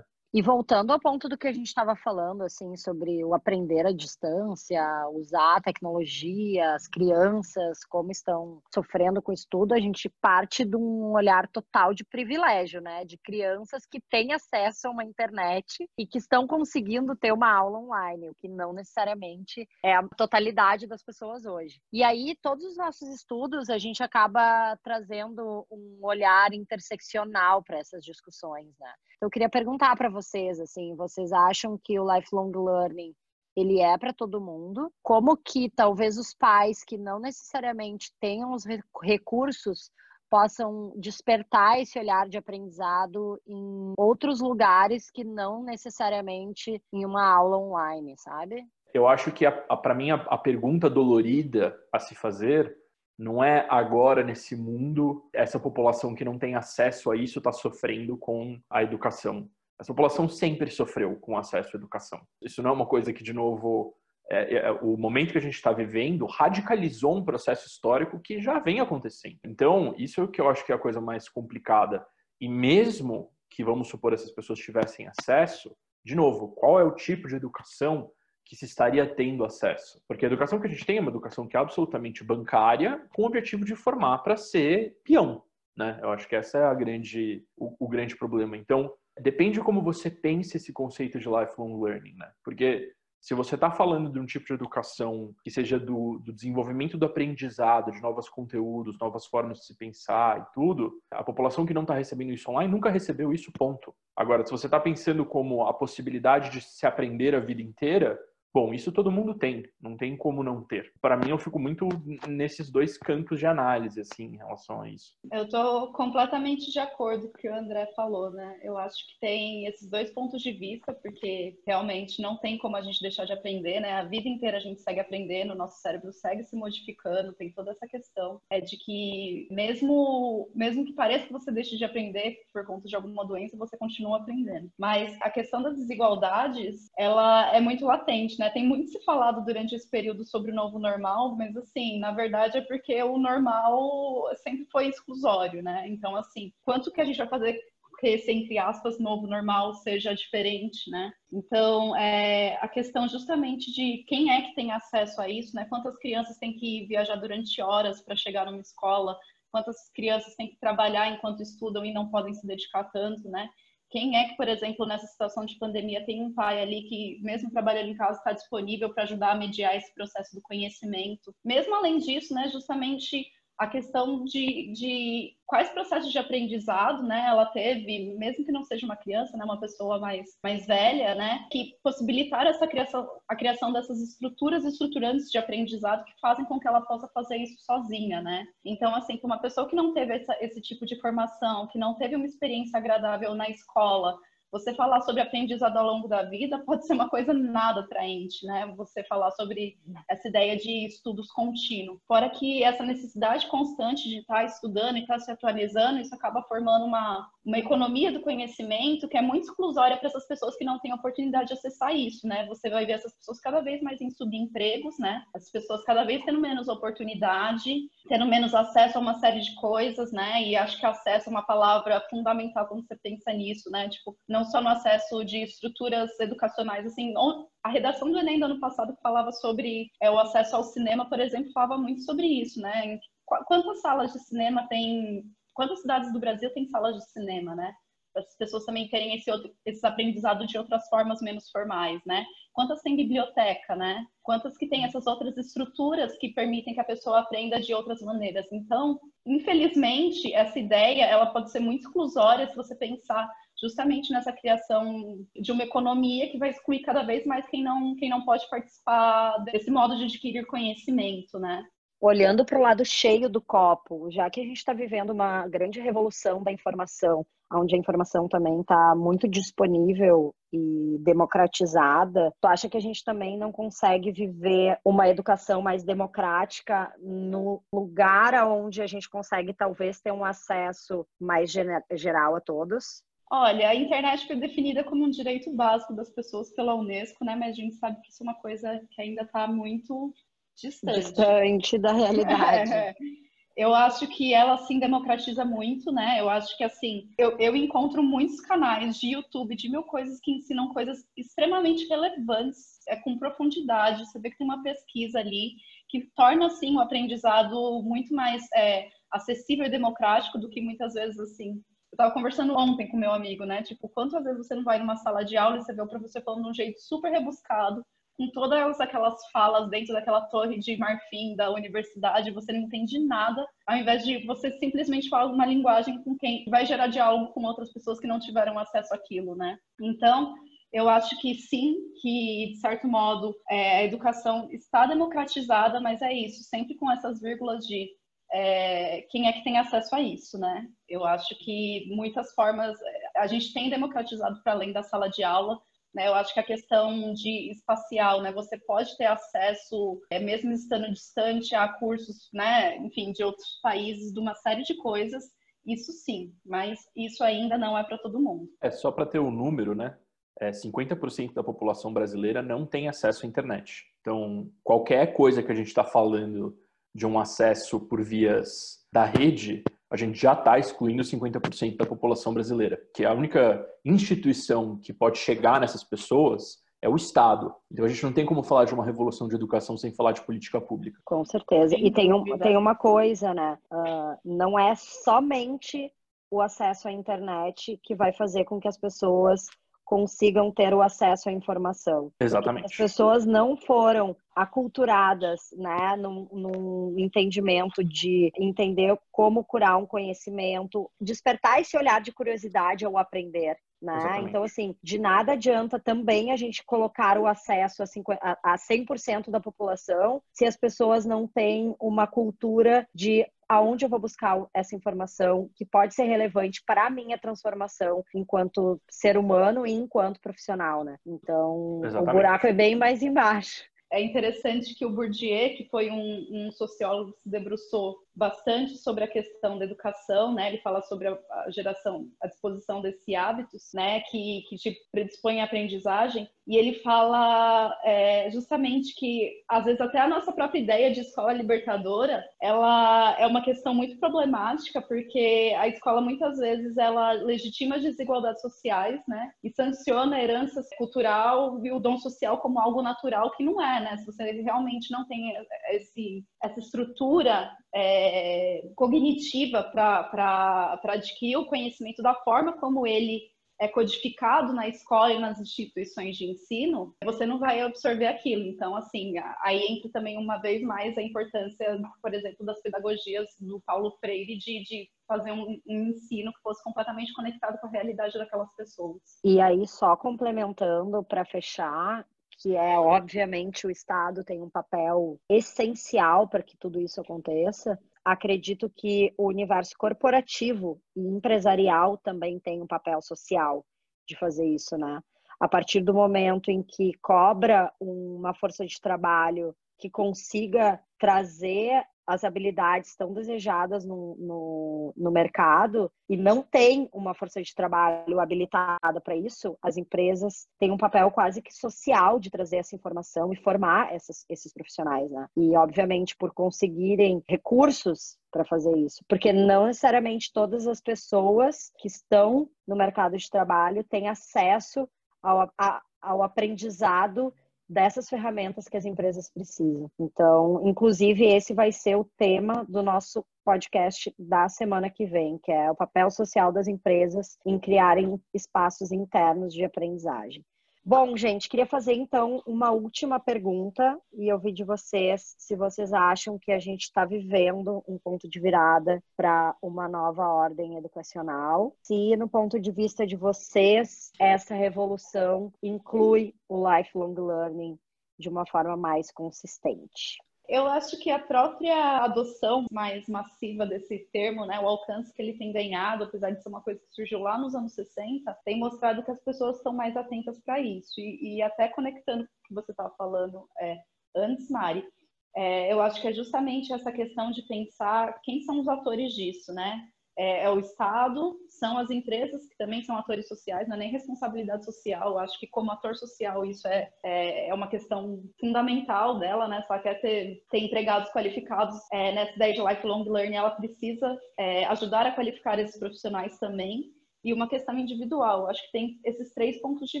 E voltando ao ponto do que a gente estava falando, assim, sobre o aprender à distância, usar a tecnologia, as crianças, como estão sofrendo com isso tudo, a gente parte de um olhar total de privilégio, né? De crianças que têm acesso a uma internet e que estão conseguindo ter uma aula online, o que não necessariamente é a totalidade das pessoas hoje. E aí, todos os nossos estudos, a gente acaba trazendo um olhar interseccional para essas discussões, né? Eu queria perguntar para vocês, assim, vocês acham que o lifelong learning ele é para todo mundo? Como que talvez os pais que não necessariamente tenham os recursos possam despertar esse olhar de aprendizado em outros lugares que não necessariamente em uma aula online, sabe? Eu acho que para mim a, a pergunta dolorida a se fazer não é agora nesse mundo essa população que não tem acesso a isso está sofrendo com a educação. Essa população sempre sofreu com acesso à educação. Isso não é uma coisa que, de novo, é, é, o momento que a gente está vivendo radicalizou um processo histórico que já vem acontecendo. Então, isso é o que eu acho que é a coisa mais complicada. E mesmo que, vamos supor, essas pessoas tivessem acesso, de novo, qual é o tipo de educação que se estaria tendo acesso. Porque a educação que a gente tem é uma educação que é absolutamente bancária, com o objetivo de formar para ser peão. Né? Eu acho que essa é a grande, o, o, grande problema. Então, depende como você pensa esse conceito de lifelong learning, né? Porque Se você está falando de um tipo de educação que seja do, do, desenvolvimento do aprendizado, de novos conteúdos, novas formas de se pensar e tudo, a população que não está recebendo isso online nunca recebeu isso, ponto. Agora, se você está pensando como a possibilidade de se aprender a vida inteira, Bom, isso todo mundo tem, não tem como não ter. Para mim, eu fico muito nesses dois campos de análise, assim, em relação a isso. Eu estou completamente de acordo com o que o André falou, né? Eu acho que tem esses dois pontos de vista, porque realmente não tem como a gente deixar de aprender, né? A vida inteira a gente segue aprendendo, o nosso cérebro segue se modificando, tem toda essa questão. É de que mesmo, mesmo que pareça que você deixe de aprender por conta de alguma doença, você continua aprendendo. Mas a questão das desigualdades, ela é muito latente, né? Né? Tem muito se falado durante esse período sobre o novo normal, mas assim, na verdade é porque o normal sempre foi exclusório, né? Então, assim, quanto que a gente vai fazer que esse, entre aspas, novo normal seja diferente, né? Então, é, a questão justamente de quem é que tem acesso a isso, né? Quantas crianças têm que viajar durante horas para chegar numa escola, quantas crianças têm que trabalhar enquanto estudam e não podem se dedicar tanto, né? Quem é que, por exemplo, nessa situação de pandemia, tem um pai ali que, mesmo trabalhando em casa, está disponível para ajudar a mediar esse processo do conhecimento? Mesmo além disso, né, justamente a questão de, de quais processos de aprendizado, né, ela teve, mesmo que não seja uma criança, né, uma pessoa mais, mais velha, né, que possibilitaram essa criação, a criação dessas estruturas estruturantes de aprendizado que fazem com que ela possa fazer isso sozinha, né. Então, assim, que uma pessoa que não teve essa, esse tipo de formação, que não teve uma experiência agradável na escola, você falar sobre aprendizado ao longo da vida pode ser uma coisa nada atraente, né? Você falar sobre essa ideia de estudos contínuos. Fora que essa necessidade constante de estar estudando e estar se atualizando, isso acaba formando uma, uma economia do conhecimento que é muito exclusória para essas pessoas que não têm oportunidade de acessar isso, né? Você vai ver essas pessoas cada vez mais em subempregos, né? As pessoas cada vez tendo menos oportunidade, tendo menos acesso a uma série de coisas, né? E acho que acesso é uma palavra fundamental quando você pensa nisso, né? Tipo, não só no acesso de estruturas educacionais, assim, a redação do Enem do ano passado falava sobre é, o acesso ao cinema, por exemplo, falava muito sobre isso, né? Quantas salas de cinema tem quantas cidades do Brasil têm salas de cinema, né? As pessoas também terem esse, outro, esse aprendizado de outras formas menos formais, né? Quantas tem biblioteca, né? Quantas que tem essas outras estruturas que permitem que a pessoa aprenda de outras maneiras? Então, infelizmente, essa ideia ela pode ser muito exclusória se você pensar justamente nessa criação de uma economia que vai excluir cada vez mais quem não, quem não pode participar desse modo de adquirir conhecimento, né? olhando para o lado cheio do copo, já que a gente está vivendo uma grande revolução da informação, onde a informação também está muito disponível e democratizada, tu acha que a gente também não consegue viver uma educação mais democrática no lugar onde a gente consegue talvez ter um acesso mais geral a todos? Olha, a internet foi definida como um direito básico das pessoas pela Unesco, né? Mas a gente sabe que isso é uma coisa que ainda está muito distante. Distante da realidade. É. Eu acho que ela sim democratiza muito, né? Eu acho que assim, eu, eu encontro muitos canais de YouTube de mil coisas que ensinam coisas extremamente relevantes, é, com profundidade. Você vê que tem uma pesquisa ali que torna assim o aprendizado muito mais é, acessível e democrático do que muitas vezes assim. Eu estava conversando ontem com meu amigo, né? Tipo, quantas vezes você não vai numa sala de aula e você vê o professor falando de um jeito super rebuscado, com todas aquelas falas dentro daquela torre de marfim da universidade, você não entende nada, ao invés de você simplesmente falar uma linguagem com quem vai gerar diálogo com outras pessoas que não tiveram acesso àquilo, né? Então, eu acho que sim, que de certo modo é, a educação está democratizada, mas é isso, sempre com essas vírgulas de é, quem é que tem acesso a isso, né? Eu acho que muitas formas a gente tem democratizado para além da sala de aula, né? Eu acho que a questão de espacial, né? Você pode ter acesso, é, mesmo estando distante, a cursos, né? Enfim, de outros países, de uma série de coisas. Isso sim, mas isso ainda não é para todo mundo. É só para ter o um número, né? É, 50% da população brasileira não tem acesso à internet. Então, qualquer coisa que a gente está falando de um acesso por vias da rede, a gente já está excluindo 50% da população brasileira, que a única instituição que pode chegar nessas pessoas é o Estado. Então a gente não tem como falar de uma revolução de educação sem falar de política pública. Com certeza. E tem, um, tem uma coisa, né? Uh, não é somente o acesso à internet que vai fazer com que as pessoas consigam ter o acesso à informação. Exatamente. As pessoas não foram aculturadas, né, num, num, entendimento de entender como curar um conhecimento, despertar esse olhar de curiosidade ao aprender. Né? Então, assim, de nada adianta também a gente colocar o acesso a, 50, a 100% da população se as pessoas não têm uma cultura de aonde eu vou buscar essa informação que pode ser relevante para a minha transformação enquanto ser humano e enquanto profissional, né? Então, Exatamente. o buraco é bem mais embaixo. É interessante que o Bourdieu, que foi um, um sociólogo que se debruçou bastante sobre a questão da educação, né? Ele fala sobre a, geração, a disposição desses hábitos, né? Que, que te predispõe à aprendizagem. E ele fala é, justamente que, às vezes, até a nossa própria ideia de escola libertadora, ela é uma questão muito problemática, porque a escola, muitas vezes, ela legitima as desigualdades sociais, né? E sanciona a herança cultural e o dom social como algo natural, que não é, né? Se você realmente não tem esse, essa estrutura é, cognitiva para adquirir o conhecimento da forma como ele é codificado na escola e nas instituições de ensino, você não vai absorver aquilo. Então, assim, aí entra também uma vez mais a importância, por exemplo, das pedagogias do Paulo Freire de, de fazer um, um, ensino que fosse completamente conectado com a realidade daquelas pessoas. E aí, só complementando para fechar, que é obviamente o Estado tem um papel essencial para que tudo isso aconteça. Acredito que o universo corporativo e empresarial também tem um papel social de fazer isso, né? A partir do momento em que cobra uma força de trabalho que consiga trazer as habilidades tão desejadas no, no, no, mercado e não tem uma força de trabalho habilitada para isso, as empresas têm um papel quase que social de trazer essa informação e formar essas, esses profissionais, né? E, obviamente, por conseguirem recursos para fazer isso, porque não necessariamente todas as pessoas que estão no mercado de trabalho têm acesso ao, a, ao aprendizado dessas ferramentas que as empresas precisam. Então, inclusive, esse vai ser o tema do nosso podcast da semana que vem, que é o papel social das empresas em criarem espaços internos de aprendizagem. Bom, gente, queria fazer então uma última pergunta e ouvir de vocês se vocês acham que a gente está vivendo um ponto de virada para uma nova ordem educacional. Se, no ponto de vista de vocês, essa revolução inclui o lifelong learning de uma forma mais consistente. Eu acho que a própria adoção mais massiva desse termo, né, o alcance que ele tem ganhado, apesar de ser uma coisa que surgiu lá nos anos 60, tem mostrado que as pessoas estão mais atentas para isso. E, e, até conectando com o que você estava falando é, antes, Mari, é, eu acho que é justamente essa questão de pensar quem são os atores disso, né? É, é, o Estado, são as empresas, que também são atores sociais, não é nem responsabilidade social. Eu acho que, como ator social, isso é, é, é uma questão fundamental dela, né? Se ela quer ter, ter empregados qualificados é, nessa ideia de lifelong learning, ela precisa é, ajudar a qualificar esses profissionais também. E uma questão individual, acho que tem esses três pontos de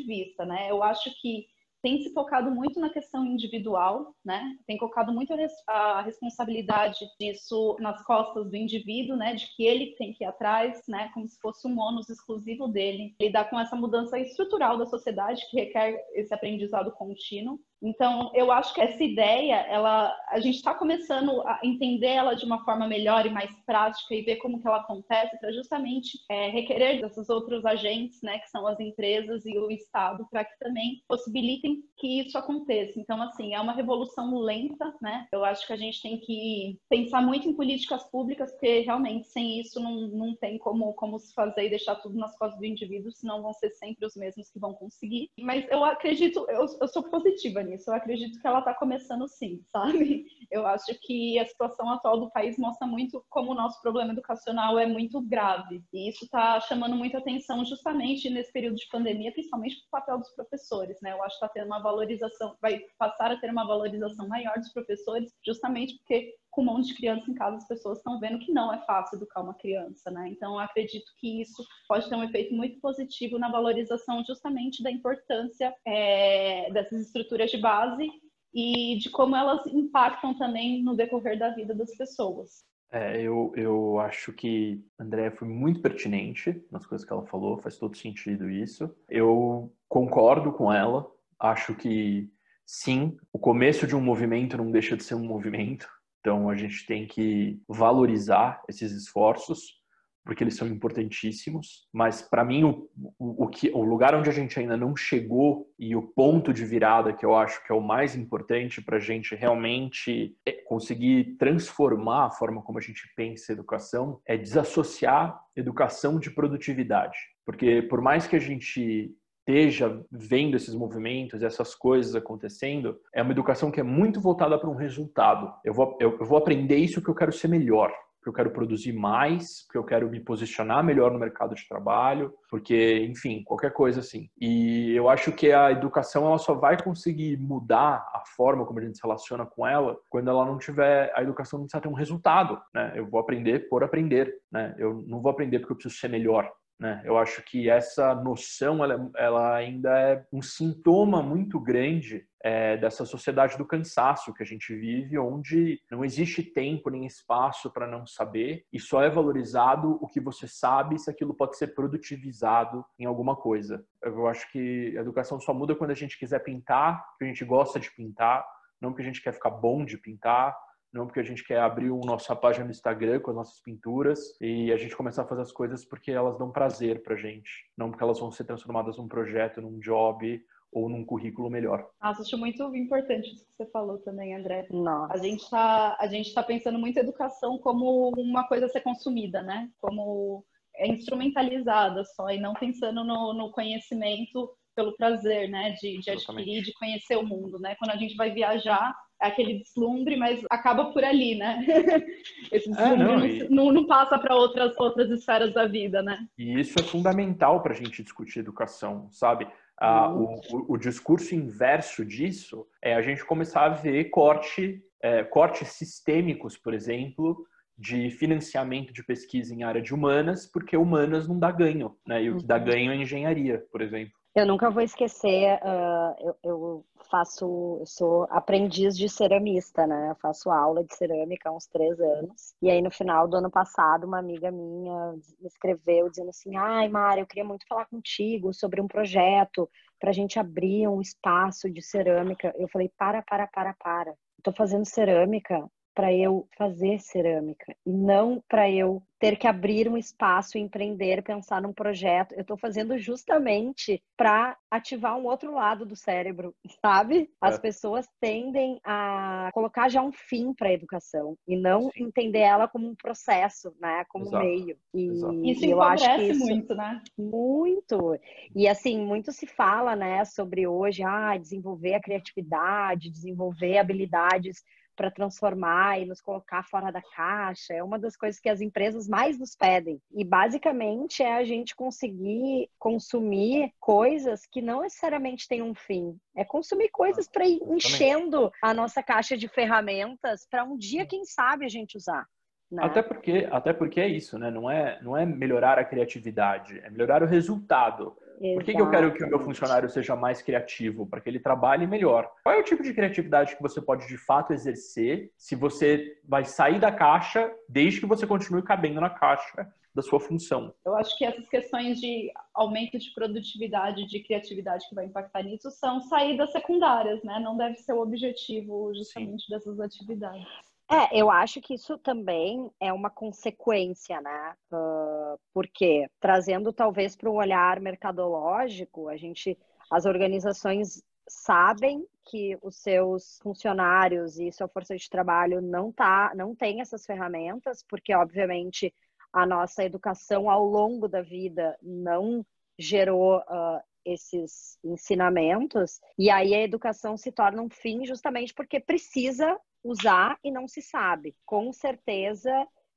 vista, né? Eu acho que tem se focado muito na questão individual, né? Tem colocado muito a responsabilidade disso nas costas do indivíduo, né? De que ele tem que ir atrás, né? Como se fosse um ônus exclusivo dele. Lidar com essa mudança estrutural da sociedade que requer esse aprendizado contínuo. Então, eu acho que essa ideia, ela, a gente está começando a entender ela de uma forma melhor e mais prática e ver como que ela acontece para justamente é, requerer desses outros agentes, né, que são as empresas e o Estado, para que também possibilitem que isso aconteça. Então, assim, é uma revolução lenta, né? Eu acho que a gente tem que pensar muito em políticas públicas, porque realmente sem isso não, não tem como, como se fazer e deixar tudo nas costas do indivíduo, senão vão ser sempre os mesmos que vão conseguir. Mas eu acredito, eu, eu sou positiva nisso. Eu acredito que ela está começando sim, sabe? Eu acho que a situação atual do país mostra muito como o nosso problema educacional é muito grave. E isso está chamando muita atenção justamente nesse período de pandemia, principalmente para o papel dos professores, né? Eu acho que está tendo uma valorização, vai passar a ter uma valorização maior dos professores, justamente porque com um monte de criança em casa, as pessoas estão vendo que não é fácil educar uma criança, né? Então, acredito que isso pode ter um efeito muito positivo na valorização justamente da importância é, dessas estruturas de base e de como elas impactam também no decorrer da vida das pessoas. É, eu, eu acho que a Andrea foi muito pertinente nas coisas que ela falou, faz todo sentido isso. Eu concordo com ela, acho que sim, o começo de um movimento não deixa de ser um movimento, então a gente tem que valorizar esses esforços porque eles são importantíssimos. Mas para mim o, o, o, que, o lugar onde a gente ainda não chegou e o ponto de virada que eu acho que é o mais importante para a gente realmente é conseguir transformar a forma como a gente pensa educação é desassociar educação de produtividade. Porque por mais que a gente esteja vendo esses movimentos, essas coisas acontecendo, é uma educação que é muito voltada para um resultado. Eu vou, eu, eu vou aprender isso que eu quero ser melhor porque eu quero produzir mais, porque eu quero me posicionar melhor no mercado de trabalho, porque, enfim, qualquer coisa assim. E eu acho que a educação ela só vai conseguir mudar a forma como a gente se relaciona com ela quando ela não tiver, a educação não precisa ter um resultado, né? Eu vou aprender por aprender, né? Eu não vou aprender porque eu preciso ser melhor. Né? Eu acho que essa noção ela, ela ainda é um sintoma muito grande é, dessa sociedade do cansaço que a gente vive, onde não existe tempo nem espaço para não saber e só é valorizado o que você sabe se aquilo pode ser produtivizado em alguma coisa. Eu acho que a educação só muda quando a gente quiser pintar, porque a gente gosta de pintar, não porque a gente quer ficar bom de pintar, não porque a gente quer abrir a nossa página no Instagram com as nossas pinturas e a gente começar a fazer as coisas porque elas dão prazer pra gente, não porque elas vão ser transformadas num projeto, num job ou num currículo melhor. Nossa, acho muito importante isso que você falou também, André. Nossa. A gente está a gente tá pensando muito educação como uma coisa a ser consumida, né? Como é instrumentalizada só e não pensando no, no conhecimento pelo prazer, né? De, de adquirir, de conhecer o mundo, né? Quando a gente vai viajar, aquele deslumbre, mas acaba por ali, né? Esse é, deslumbre é, não, e... não, não, passa para outras, outras esferas da vida, né? E isso é fundamental para a gente discutir educação, sabe? Ah, o, o, o, discurso inverso disso é a gente começar a ver corte, é, cortes sistêmicos, por exemplo, de financiamento de pesquisa em área de humanas, porque humanas não dá ganho, né? E o que dá uhum. ganho é engenharia, por exemplo. Eu nunca vou esquecer, uh, eu, eu, faço, sou aprendiz de ceramista, né? Eu faço aula de cerâmica há uns três anos. E aí, no final do ano passado, uma amiga minha me escreveu dizendo assim: Ai, Mara, eu queria muito falar contigo sobre um projeto para a gente abrir um espaço de cerâmica. Eu falei: Para, para, para, para. Estou fazendo cerâmica para eu fazer cerâmica e não para eu ter que abrir um espaço, empreender, pensar num projeto. Eu estou fazendo justamente para ativar um outro lado do cérebro, sabe? As é. pessoas tendem a colocar já um fim para a educação e não Sim. entender ela como um processo, né? Como Exato. um meio. E Exato. isso eu acho que isso muito, né? Muito. E assim, muito se fala, né, sobre hoje, ah, desenvolver a criatividade, desenvolver habilidades para transformar e nos colocar fora da caixa. É uma das coisas que as empresas mais nos pedem. E basicamente é a gente conseguir consumir coisas que não necessariamente têm um fim. É consumir coisas para ir enchendo a nossa caixa de ferramentas para um dia, quem sabe, a gente usar. Né? Até porque, até porque é isso, né? Não é, não é melhorar a criatividade, é melhorar o resultado. Por que, que, eu quero que o meu funcionário seja mais criativo? Para que ele trabalhe melhor. Qual é o tipo de criatividade que você pode de fato exercer se você vai sair da caixa desde que você continue cabendo na caixa da sua função? Eu acho que essas questões de aumento de produtividade, de criatividade que vai impactar nisso são saídas secundárias, né? Não deve ser o objetivo justamente Sim. dessas atividades. É, eu acho que isso também é uma consequência, né? Uh, porque trazendo talvez para um olhar mercadológico, a gente, as organizações sabem que os seus funcionários e sua força de trabalho não tá, não tem essas ferramentas, porque obviamente a nossa educação ao longo da vida não gerou uh, esses ensinamentos, e aí a educação se torna um fim justamente porque precisa usar e não se sabe. Com certeza,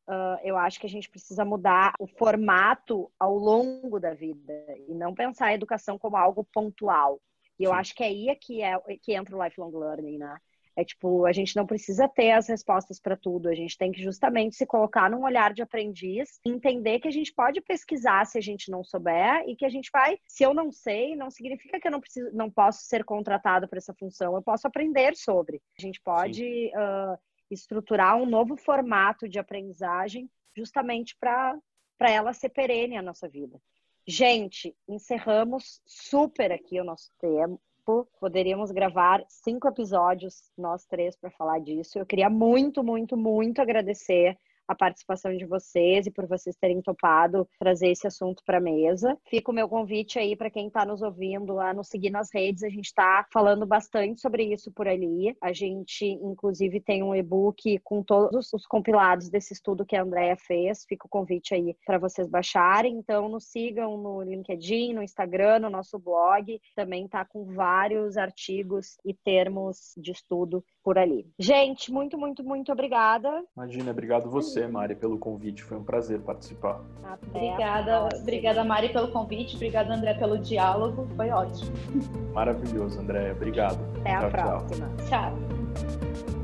uh, eu acho que a gente precisa mudar o formato ao longo da vida e não pensar a educação como algo pontual. E eu Sim. acho que é aí é que, é, que entra o lifelong learning, né? É tipo, a gente não precisa ter as respostas para tudo, a gente tem que justamente se colocar num olhar de aprendiz, entender que a gente pode pesquisar se a gente não souber e que a gente vai, se eu não sei, não significa que eu não preciso, não posso ser contratado para essa função, eu posso aprender sobre. A gente pode uh, estruturar um novo formato de aprendizagem justamente para ela ser perene a nossa vida. Gente, encerramos super aqui o nosso Poderíamos gravar cinco episódios, nós três, para falar disso. Eu queria muito, muito, muito agradecer a participação de vocês e por vocês terem topado trazer esse assunto para a mesa. Fica o meu convite aí para quem está nos ouvindo a nos seguir nas redes. A gente está falando bastante sobre isso por ali. A gente, inclusive, tem um e-book com todos os compilados desse estudo que a Andrea fez. Fica o convite aí para vocês baixarem. Então, nos sigam no LinkedIn, no Instagram, no nosso blog. Também está com vários artigos e termos de estudo por ali. Gente, muito, muito, muito obrigada. Imagina, obrigado você, Mari, pelo convite. Foi um prazer participar. Até obrigada, obrigada, Mari, pelo convite. Obrigada, André, pelo diálogo. Foi ótimo. Maravilhoso, André. Obrigado. Até tchau, a próxima. tchau. tchau.